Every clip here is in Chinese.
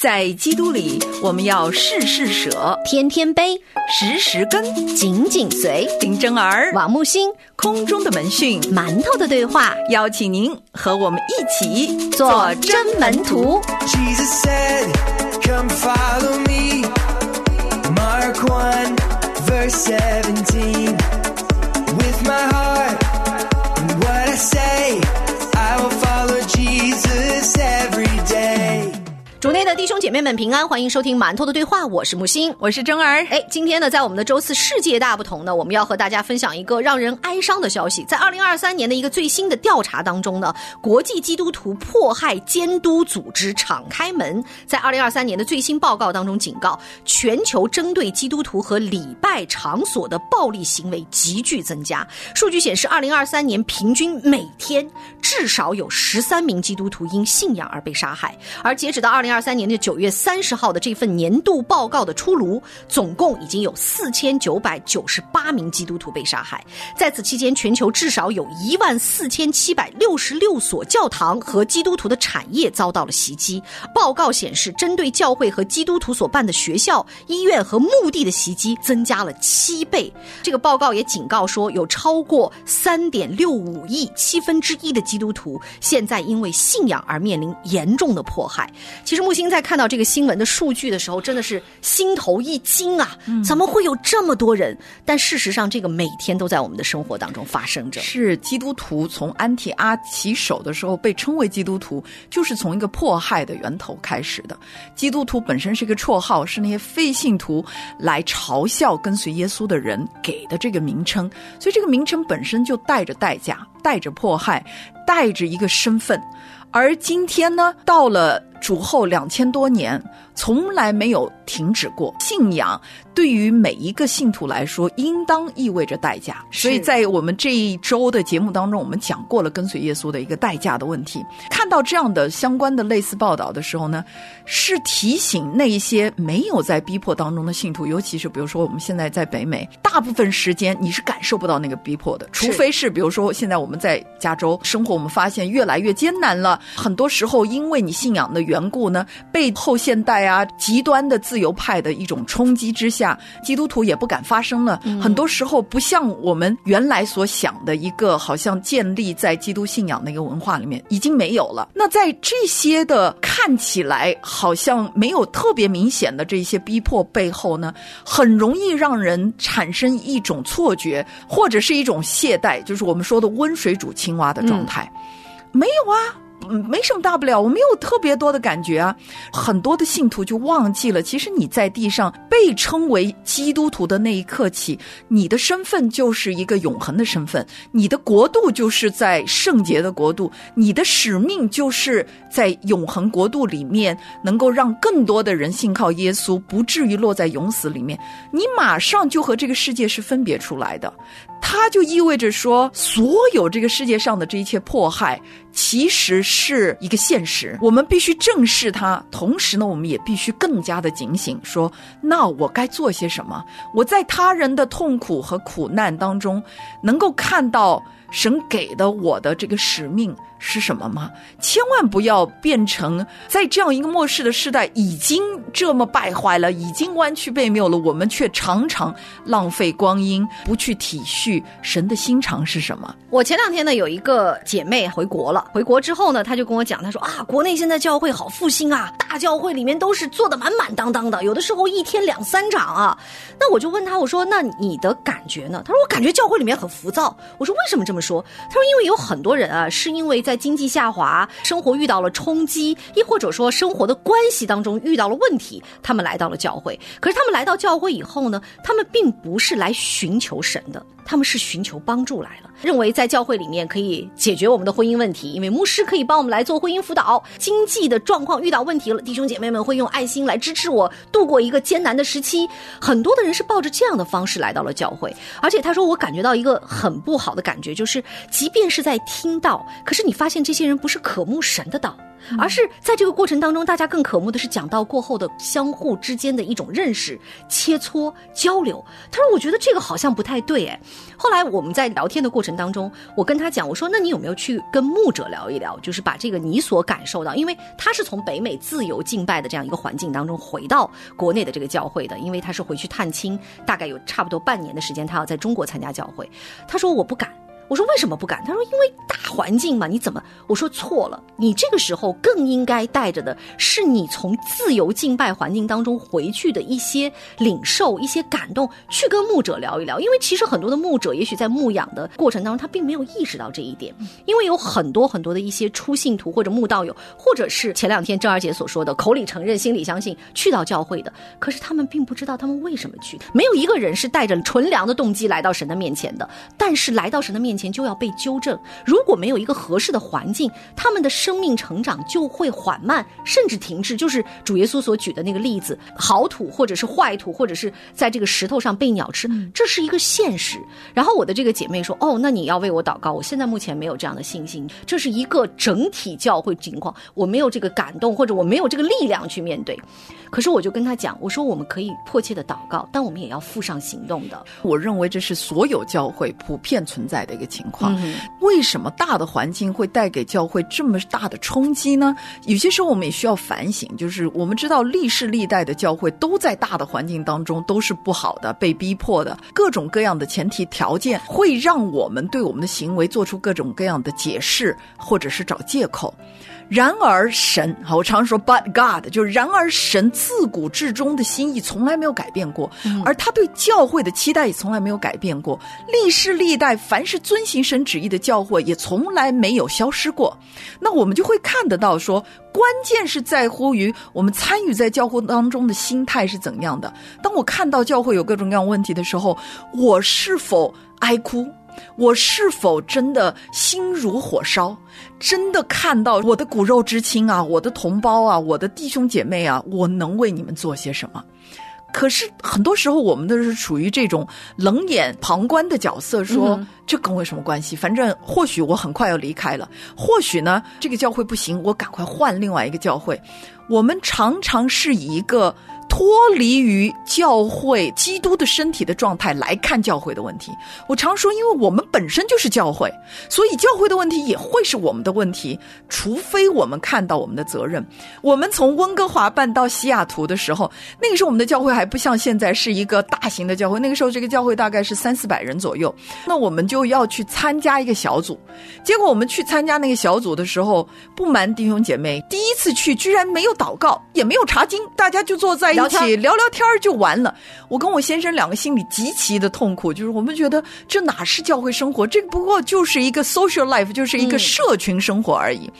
在基督里，我们要事事舍，天天背，时时跟。紧紧随。林真儿，王木星，空中的门讯，馒头的对话，邀请您和我们一起做真门徒。Jesus said, Come follow me. Mark 1, verse 17. With my heart and what I say, I will follow Jesus every day. 主内的弟兄姐妹们平安，欢迎收听馒头的对话，我是木星。我是真儿。哎，今天呢，在我们的周四世界大不同呢，我们要和大家分享一个让人哀伤的消息。在二零二三年的一个最新的调查当中呢，国际基督徒迫害监督组织敞开门，在二零二三年的最新报告当中警告，全球针对基督徒和礼拜场所的暴力行为急剧增加。数据显示，二零二三年平均每天至少有十三名基督徒因信仰而被杀害，而截止到二零二三三年的九月三十号的这份年度报告的出炉，总共已经有四千九百九十八名基督徒被杀害。在此期间，全球至少有一万四千七百六十六所教堂和基督徒的产业遭到了袭击。报告显示，针对教会和基督徒所办的学校、医院和墓地的袭击增加了七倍。这个报告也警告说，有超过三点六五亿七分之一的基督徒现在因为信仰而面临严重的迫害。其实目前星在看到这个新闻的数据的时候，真的是心头一惊啊！怎么会有这么多人？但事实上，这个每天都在我们的生活当中发生着。是基督徒从安提阿起手的时候被称为基督徒，就是从一个迫害的源头开始的。基督徒本身是一个绰号，是那些非信徒来嘲笑跟随耶稣的人给的这个名称，所以这个名称本身就带着代价，带着迫害，带着一个身份。而今天呢，到了主后两千多年，从来没有停止过。信仰对于每一个信徒来说，应当意味着代价。所以在我们这一周的节目当中，我们讲过了跟随耶稣的一个代价的问题。看到这样的相关的类似报道的时候呢，是提醒那一些没有在逼迫当中的信徒，尤其是比如说我们现在在北美，大部分时间你是感受不到那个逼迫的，除非是比如说现在我们在加州生活，我们发现越来越艰难了。很多时候因为你信仰的缘故呢，被后现代啊极端的自由派的一种冲击之下，基督徒也不敢发声了。很多时候不像我们原来所想的一个好像建立在基督信仰的一个文化里面，已经没有了。那在这些的看起来好像没有特别明显的这些逼迫背后呢，很容易让人产生一种错觉，或者是一种懈怠，就是我们说的温水煮青蛙的状态。没有啊。嗯，没什么大不了，我没有特别多的感觉啊。很多的信徒就忘记了，其实你在地上被称为基督徒的那一刻起，你的身份就是一个永恒的身份，你的国度就是在圣洁的国度，你的使命就是在永恒国度里面，能够让更多的人信靠耶稣，不至于落在永死里面。你马上就和这个世界是分别出来的。它就意味着说，所有这个世界上的这一切迫害，其实是一个现实，我们必须正视它。同时呢，我们也必须更加的警醒，说，那我该做些什么？我在他人的痛苦和苦难当中，能够看到神给的我的这个使命是什么吗？千万不要变成在这样一个末世的时代，已经这么败坏了，已经弯曲背谬了，我们却常常浪费光阴，不去体恤神的心肠是什么。我前两天呢，有一个姐妹回国了，回国之后呢，她就跟我讲，她说啊，国内现在教会好复兴啊，大教会里面都是坐的满满当当的，有的时候一天两三场啊。那我就问她，我说那你的感觉呢？她说我感觉教会里面很浮躁。我说为什么这么说？他说因为有很多人啊，是因为在经济下滑、生活遇到了冲击，亦或者说生活的关系当中遇到了问题，他们来到了教会。可是他们来到教会以后呢，他们并不是来寻求神的，他们是寻求帮助来了，认为在教会里面可以解决我们的婚姻问题，因为牧师可以帮我们来做婚姻辅导。经济的状况遇到问题了，弟兄姐妹们会用爱心来支持我度过一个艰难的时期。很多的人是抱着这样的方式来到了教会，而且他说我感觉到一个很不好的感觉，就是即便是在听到，可是你发现这些人不是渴慕神的道。而是在这个过程当中，大家更渴慕的是讲到过后的相互之间的一种认识、切磋、交流。他说：“我觉得这个好像不太对。”哎，后来我们在聊天的过程当中，我跟他讲，我说：“那你有没有去跟牧者聊一聊？就是把这个你所感受到，因为他是从北美自由敬拜的这样一个环境当中回到国内的这个教会的，因为他是回去探亲，大概有差不多半年的时间，他要在中国参加教会。他说：“我不敢。”我说为什么不敢？他说因为大环境嘛，你怎么？我说错了，你这个时候更应该带着的是你从自由敬拜环境当中回去的一些领受、一些感动，去跟牧者聊一聊。因为其实很多的牧者，也许在牧养的过程当中，他并没有意识到这一点。因为有很多很多的一些初信徒或者牧道友，或者是前两天郑二姐所说的口里承认、心里相信去到教会的，可是他们并不知道他们为什么去。没有一个人是带着纯良的动机来到神的面前的，但是来到神的面前。前就要被纠正，如果没有一个合适的环境，他们的生命成长就会缓慢，甚至停滞。就是主耶稣所举的那个例子，好土或者是坏土，或者是在这个石头上被鸟吃，这是一个现实。然后我的这个姐妹说：“哦，那你要为我祷告。我现在目前没有这样的信心，这是一个整体教会情况，我没有这个感动，或者我没有这个力量去面对。”可是我就跟他讲，我说我们可以迫切的祷告，但我们也要付上行动的。我认为这是所有教会普遍存在的一个情况。为什么大的环境会带给教会这么大的冲击呢？有些时候我们也需要反省，就是我们知道历世历代的教会都在大的环境当中都是不好的，被逼迫的，各种各样的前提条件会让我们对我们的行为做出各种各样的解释，或者是找借口。然而神，好，我常说，But God，就是然而神自古至终的心意从来没有改变过，而他对教会的期待也从来没有改变过。历世历代，凡是遵行神旨意的教会，也从来没有消失过。那我们就会看得到，说关键是在乎于我们参与在教会当中的心态是怎样的。当我看到教会有各种各样问题的时候，我是否哀哭？我是否真的心如火烧？真的看到我的骨肉之亲啊，我的同胞啊，我的弟兄姐妹啊，我能为你们做些什么？可是很多时候，我们都是处于这种冷眼旁观的角色，说这跟我有什么关系？反正或许我很快要离开了，或许呢，这个教会不行，我赶快换另外一个教会。我们常常是以一个。脱离于教会基督的身体的状态来看教会的问题，我常说，因为我们本身就是教会，所以教会的问题也会是我们的问题。除非我们看到我们的责任。我们从温哥华办到西雅图的时候，那个时候我们的教会还不像现在是一个大型的教会，那个时候这个教会大概是三四百人左右。那我们就要去参加一个小组，结果我们去参加那个小组的时候，不瞒弟兄姐妹，第一次去居然没有祷告，也没有查经，大家就坐在。一起聊聊天就完了。我跟我先生两个心里极其的痛苦，就是我们觉得这哪是教会生活，这不过就是一个 social life，就是一个社群生活而已。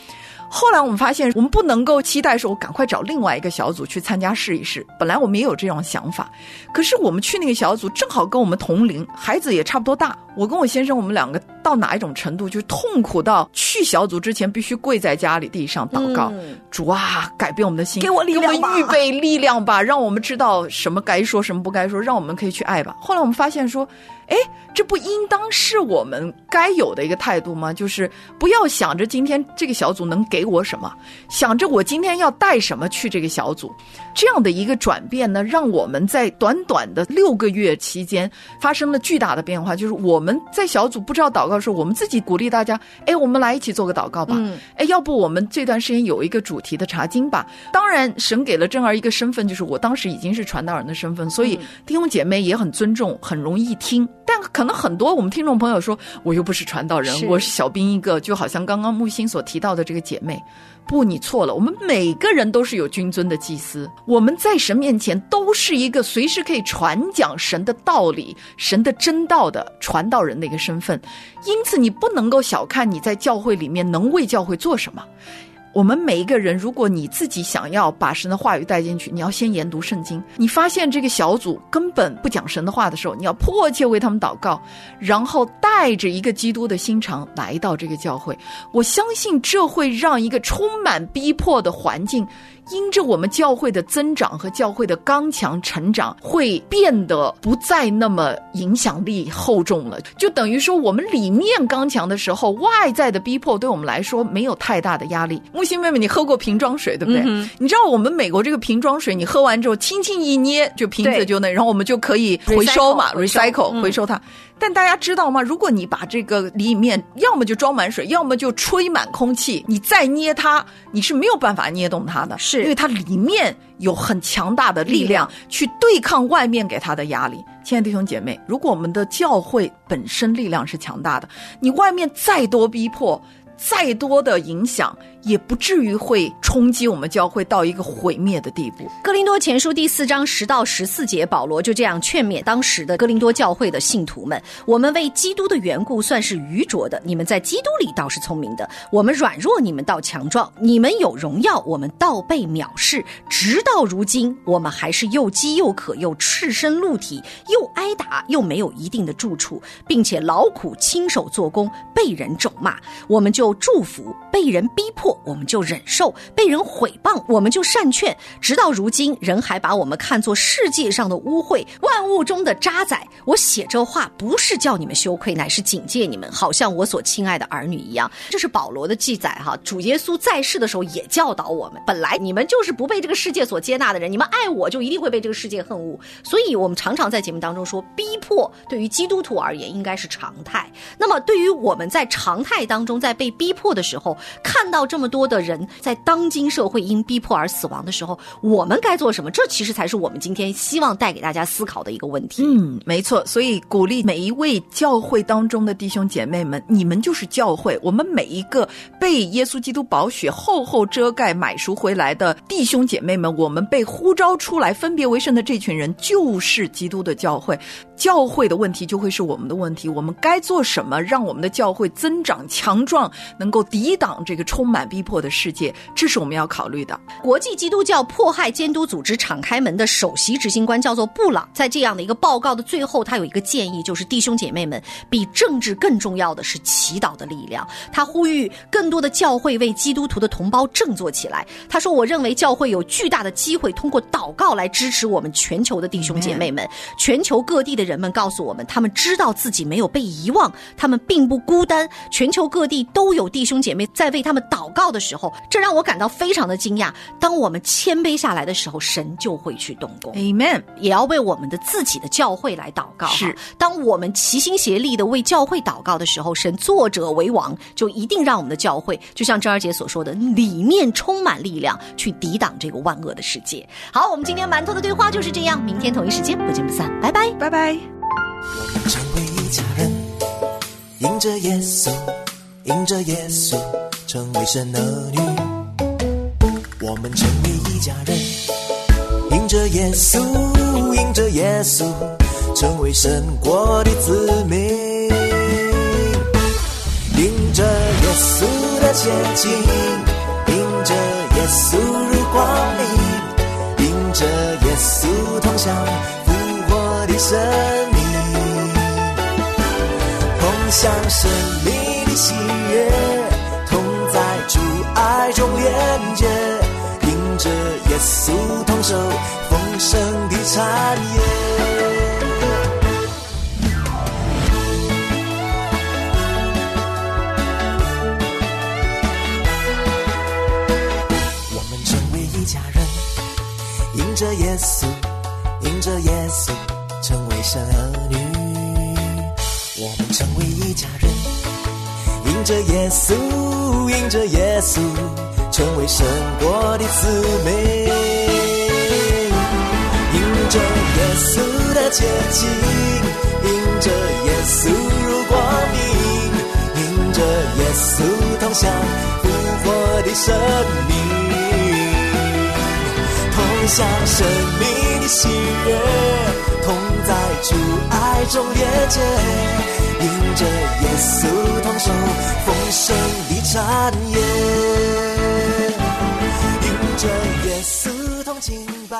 后来我们发现，我们不能够期待说，我赶快找另外一个小组去参加试一试。本来我们也有这种想法，可是我们去那个小组正好跟我们同龄，孩子也差不多大。我跟我先生，我们两个到哪一种程度，就是痛苦到去小组之前必须跪在家里地上祷告，主啊，改变我们的心，给我力量预备力量吧，让我们知道什么该说，什么不该说，让我们可以去爱吧。后来我们发现说。哎，这不应当是我们该有的一个态度吗？就是不要想着今天这个小组能给我什么，想着我今天要带什么去这个小组，这样的一个转变呢，让我们在短短的六个月期间发生了巨大的变化。就是我们在小组不知道祷告的时候，我们自己鼓励大家：哎，我们来一起做个祷告吧。哎，要不我们这段时间有一个主题的查经吧。当然，神给了珍儿一个身份，就是我当时已经是传道人的身份，所以弟兄姐妹也很尊重，很容易听。但可能很多我们听众朋友说，我又不是传道人，我是小兵一个，就好像刚刚木星所提到的这个姐妹，不，你错了。我们每个人都是有君尊的祭司，我们在神面前都是一个随时可以传讲神的道理、神的真道的传道人的一个身份。因此，你不能够小看你在教会里面能为教会做什么。我们每一个人，如果你自己想要把神的话语带进去，你要先研读圣经。你发现这个小组根本不讲神的话的时候，你要迫切为他们祷告，然后带着一个基督的心肠来到这个教会。我相信这会让一个充满逼迫的环境因着我们教会的增长和教会的刚强成长，会变得不再那么影响力厚重了。就等于说，我们里面刚强的时候，外在的逼迫对我们来说没有太大的压力。木星妹妹，你喝过瓶装水对不对？你知道我们美国这个瓶装水，你喝完之后轻轻一捏，就瓶子就那，然后我们就可以回收嘛 Recycle，回收它。但大家知道吗？如果你把这个里面要么就装满水，要么就吹满空气，你再捏它，你是没有办法捏动它的，是因为它里面有很强大的力量去对抗外面给它的压力。亲爱的弟兄姐妹，如果我们的教会本身力量是强大的，你外面再多逼迫。再多的影响，也不至于会冲击我们教会到一个毁灭的地步。哥林多前书第四章十到十四节，保罗就这样劝勉当时的哥林多教会的信徒们：我们为基督的缘故算是愚拙的，你们在基督里倒是聪明的；我们软弱，你们倒强壮；你们有荣耀，我们倒被藐视。直到如今，我们还是又饥又渴，又赤身露体，又挨打，又没有一定的住处，并且劳苦亲手做工，被人咒骂，我们就祝福；被人逼迫，我们就忍受；被人毁谤，我们就善劝。直到如今，人还把我们看作世界上的污秽，万物中的渣滓。我写这话不是叫你们羞愧，乃是警戒你们，好像我所亲爱的儿女一样。这是保罗的记载哈。主耶稣在世的时候也教导我们，本来你们就是不被这个世界所接纳的人，你们爱我就一定会被这个世界恨恶。所以我们常常在节目当中说，逼迫对于基督徒而言应该是常态。那么对于我们在常态当中，在被逼迫的时候，看到这么多的人在当今社会因逼迫而死亡的时候，我们该做什么？这其实才是我们今天希望带给大家思考的一个问题。嗯，没错，所以鼓励每一位教会当中的弟兄姐妹们，你们就是教会。我们每一个被耶稣基督宝血厚厚遮盖、买赎回来的弟兄姐妹们，我们被呼召出来分别为圣的这群人，就是基督的教会。教会的问题就会是我们的问题，我们该做什么，让我们的教会增长强壮，能够抵挡这个充满逼迫的世界，这是我们要考虑的。国际基督教迫害监督组织敞开门的首席执行官叫做布朗，在这样的一个报告的最后，他有一个建议，就是弟兄姐妹们，比政治更重要的是祈祷的力量。他呼吁更多的教会为基督徒的同胞振作起来。他说：“我认为教会有巨大的机会，通过祷告来支持我们全球的弟兄姐妹们。全球各地的人们告诉我们，他们知道自己没有被遗忘，他们并不孤单。全球各地都有弟兄姐妹在为他们祷告的时候，这让我感到非常的惊讶。当我们谦卑下来的时候，神就会去动工。Amen。也要为我们的自己的教会来祷告。是，当我们齐心协力的为教会祷告的时候，神作者为王，就一定让我们的教会，就像珍儿姐所说的，里面充满力量，去抵挡这个万恶的世界。好，我们今天馒头的对话就是这样，明天同一时间不见不散，拜拜。拜拜。我们成为一家人，迎着耶稣，迎着耶稣，成为神儿女。我们成为一家人，迎着耶稣，迎着耶稣，成为神国的子民。迎着耶稣的前进，迎着耶稣入光明，迎着耶稣同享生命的喜悦，同在主爱中连接，迎着耶稣同受丰盛的产业。我们成为一家人，迎着耶稣，迎着耶稣，成为神儿女。我们成为一家人，迎着耶稣，迎着耶稣，成为神国的子民。迎着耶稣的接近，迎着耶稣入光明，迎着耶稣同享复活的生命。同享生命的喜悦，在主爱中连接，迎着耶稣同受丰盛的产业，迎着耶稣同敬拜，